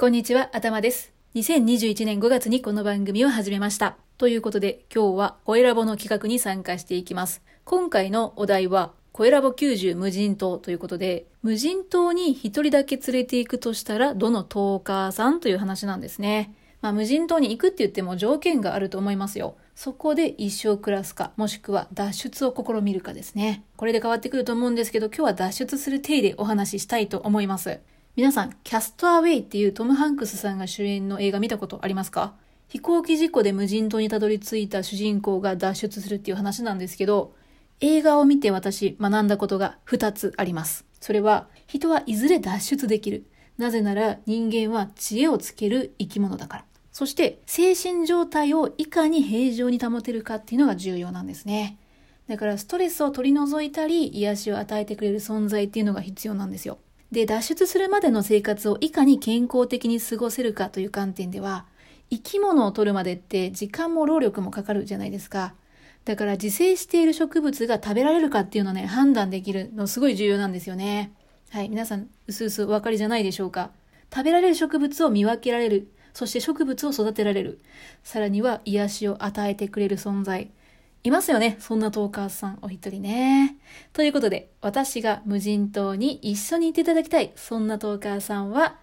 こんにちは、頭です。2021年5月にこの番組を始めました。ということで、今日は声ラボの企画に参加していきます。今回のお題は、声ラボ90無人島ということで、無人島に一人だけ連れて行くとしたら、どのトーカーさんという話なんですね。まあ、無人島に行くって言っても条件があると思いますよ。そこで一生暮らすか、もしくは脱出を試みるかですね。これで変わってくると思うんですけど、今日は脱出する体でお話ししたいと思います。皆さん、キャストアウェイっていうトム・ハンクスさんが主演の映画見たことありますか？飛行機事故で無人島にたどり着いた主人公が脱出するっていう話なんですけど、映画を見て私学んだことが2つあります。それは、人はいずれ脱出できる。なぜなら人間は知恵をつける生き物だから。そして、精神状態をいかに平常に保てるかっていうのが重要なんですね。だからストレスを取り除いたり、癒しを与えてくれる存在っていうのが必要なんですよ。で、脱出するまでの生活をいかに健康的に過ごせるかという観点では、生き物を取るまでって時間も労力もかかるじゃないですか。だから自生している植物が食べられるかっていうのね、判断できるのすごい重要なんですよね。はい、皆さん、うすうすお分かりじゃないでしょうか。食べられる植物を見分けられる。そして植物を育てられる。さらには癒しを与えてくれる存在。いますよね。そんなトーカーさんお一人ね。ということで、私が無人島に一緒に行っていただきたい、そんなトーカーさんは、